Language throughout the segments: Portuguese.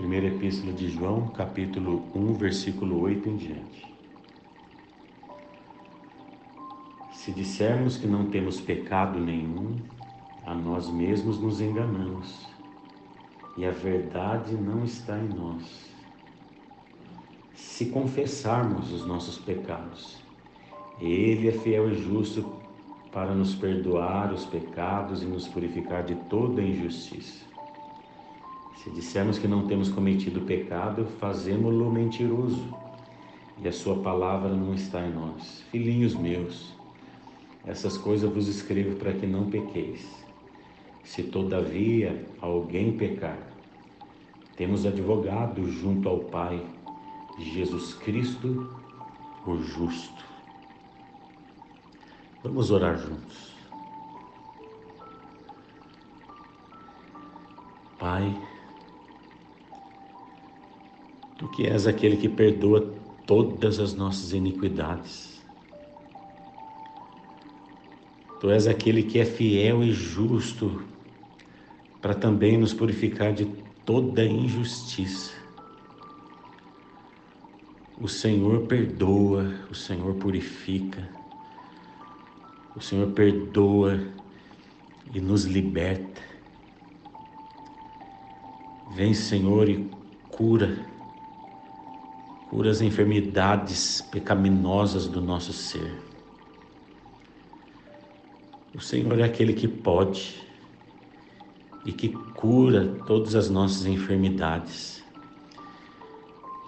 Primeira Epístola de João, capítulo 1, versículo 8 em diante. Se dissermos que não temos pecado nenhum, a nós mesmos nos enganamos e a verdade não está em nós. Se confessarmos os nossos pecados, Ele é fiel e justo para nos perdoar os pecados e nos purificar de toda injustiça. Se dissermos que não temos cometido pecado, fazemos-lo mentiroso e a Sua palavra não está em nós. Filhinhos meus, essas coisas vos escrevo para que não pequeis. Se todavia alguém pecar, temos advogado junto ao Pai, Jesus Cristo, o justo. Vamos orar juntos. Pai, Tu que és aquele que perdoa todas as nossas iniquidades. Tu és aquele que é fiel e justo para também nos purificar de toda injustiça. O Senhor perdoa, o Senhor purifica, o Senhor perdoa e nos liberta. Vem, Senhor, e cura cura as enfermidades pecaminosas do nosso ser. O Senhor é aquele que pode e que cura todas as nossas enfermidades,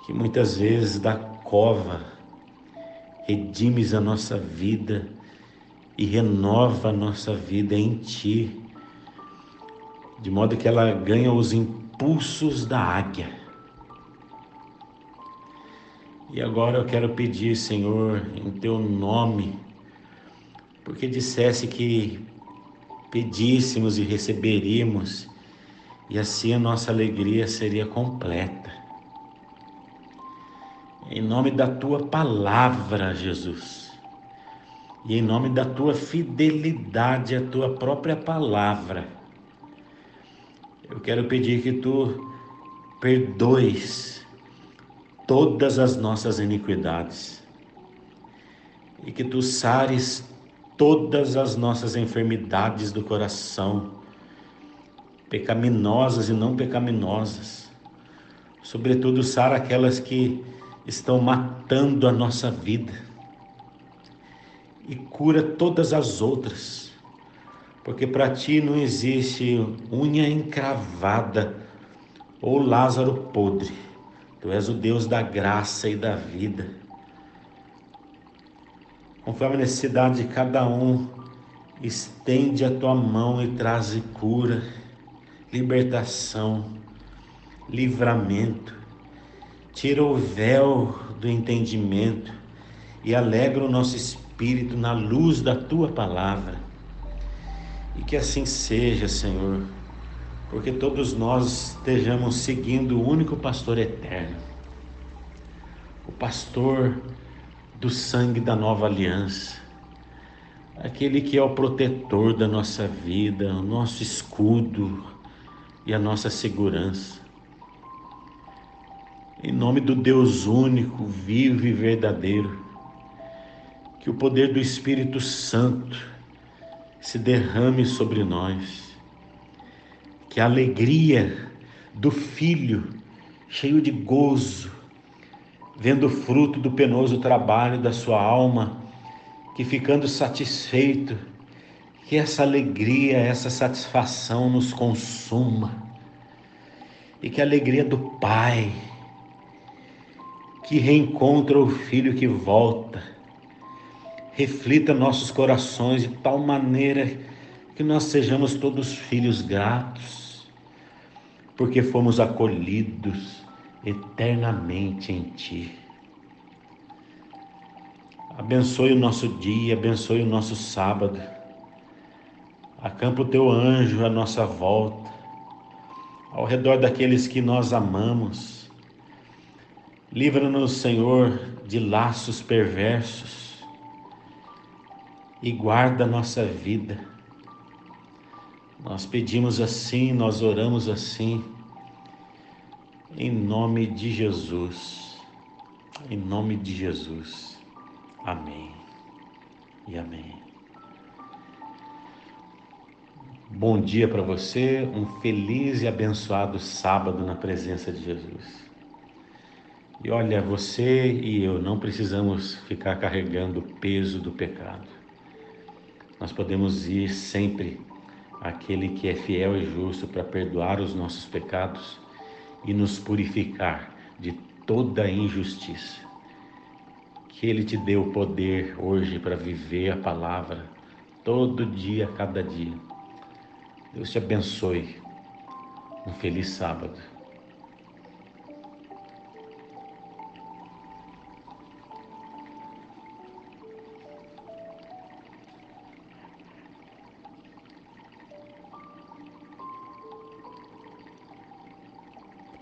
que muitas vezes da cova redimes a nossa vida e renova a nossa vida em Ti, de modo que ela ganha os impulsos da águia e agora eu quero pedir, Senhor, em teu nome, porque dissesse que pedíssemos e receberíamos, e assim a nossa alegria seria completa. Em nome da tua palavra, Jesus, e em nome da tua fidelidade à tua própria palavra, eu quero pedir que tu perdoes todas as nossas iniquidades. E que tu sares todas as nossas enfermidades do coração, pecaminosas e não pecaminosas, sobretudo sara aquelas que estão matando a nossa vida. E cura todas as outras, porque para ti não existe unha encravada ou Lázaro podre Tu és o Deus da graça e da vida. Conforme a necessidade de cada um, estende a tua mão e traze cura, libertação, livramento. Tira o véu do entendimento e alegra o nosso espírito na luz da tua palavra. E que assim seja, Senhor porque todos nós estejamos seguindo o único pastor eterno, o pastor do sangue da nova aliança, aquele que é o protetor da nossa vida, o nosso escudo e a nossa segurança. Em nome do Deus único, vivo e verdadeiro, que o poder do Espírito Santo se derrame sobre nós que a alegria do filho, cheio de gozo, vendo o fruto do penoso trabalho da sua alma, que ficando satisfeito, que essa alegria, essa satisfação nos consuma, e que a alegria do Pai, que reencontra o filho que volta, reflita nossos corações de tal maneira que nós sejamos todos filhos gratos porque fomos acolhidos eternamente em Ti. Abençoe o nosso dia, abençoe o nosso sábado. Acampa o teu anjo à nossa volta, ao redor daqueles que nós amamos. Livra-nos, Senhor, de laços perversos e guarda a nossa vida nós pedimos assim, nós oramos assim, em nome de Jesus. Em nome de Jesus. Amém. E amém. Bom dia para você, um feliz e abençoado sábado na presença de Jesus. E olha, você e eu não precisamos ficar carregando o peso do pecado. Nós podemos ir sempre àquele que é fiel e justo para perdoar os nossos pecados e nos purificar de toda injustiça. Que Ele te dê o poder hoje para viver a palavra todo dia, cada dia. Deus te abençoe. Um feliz sábado.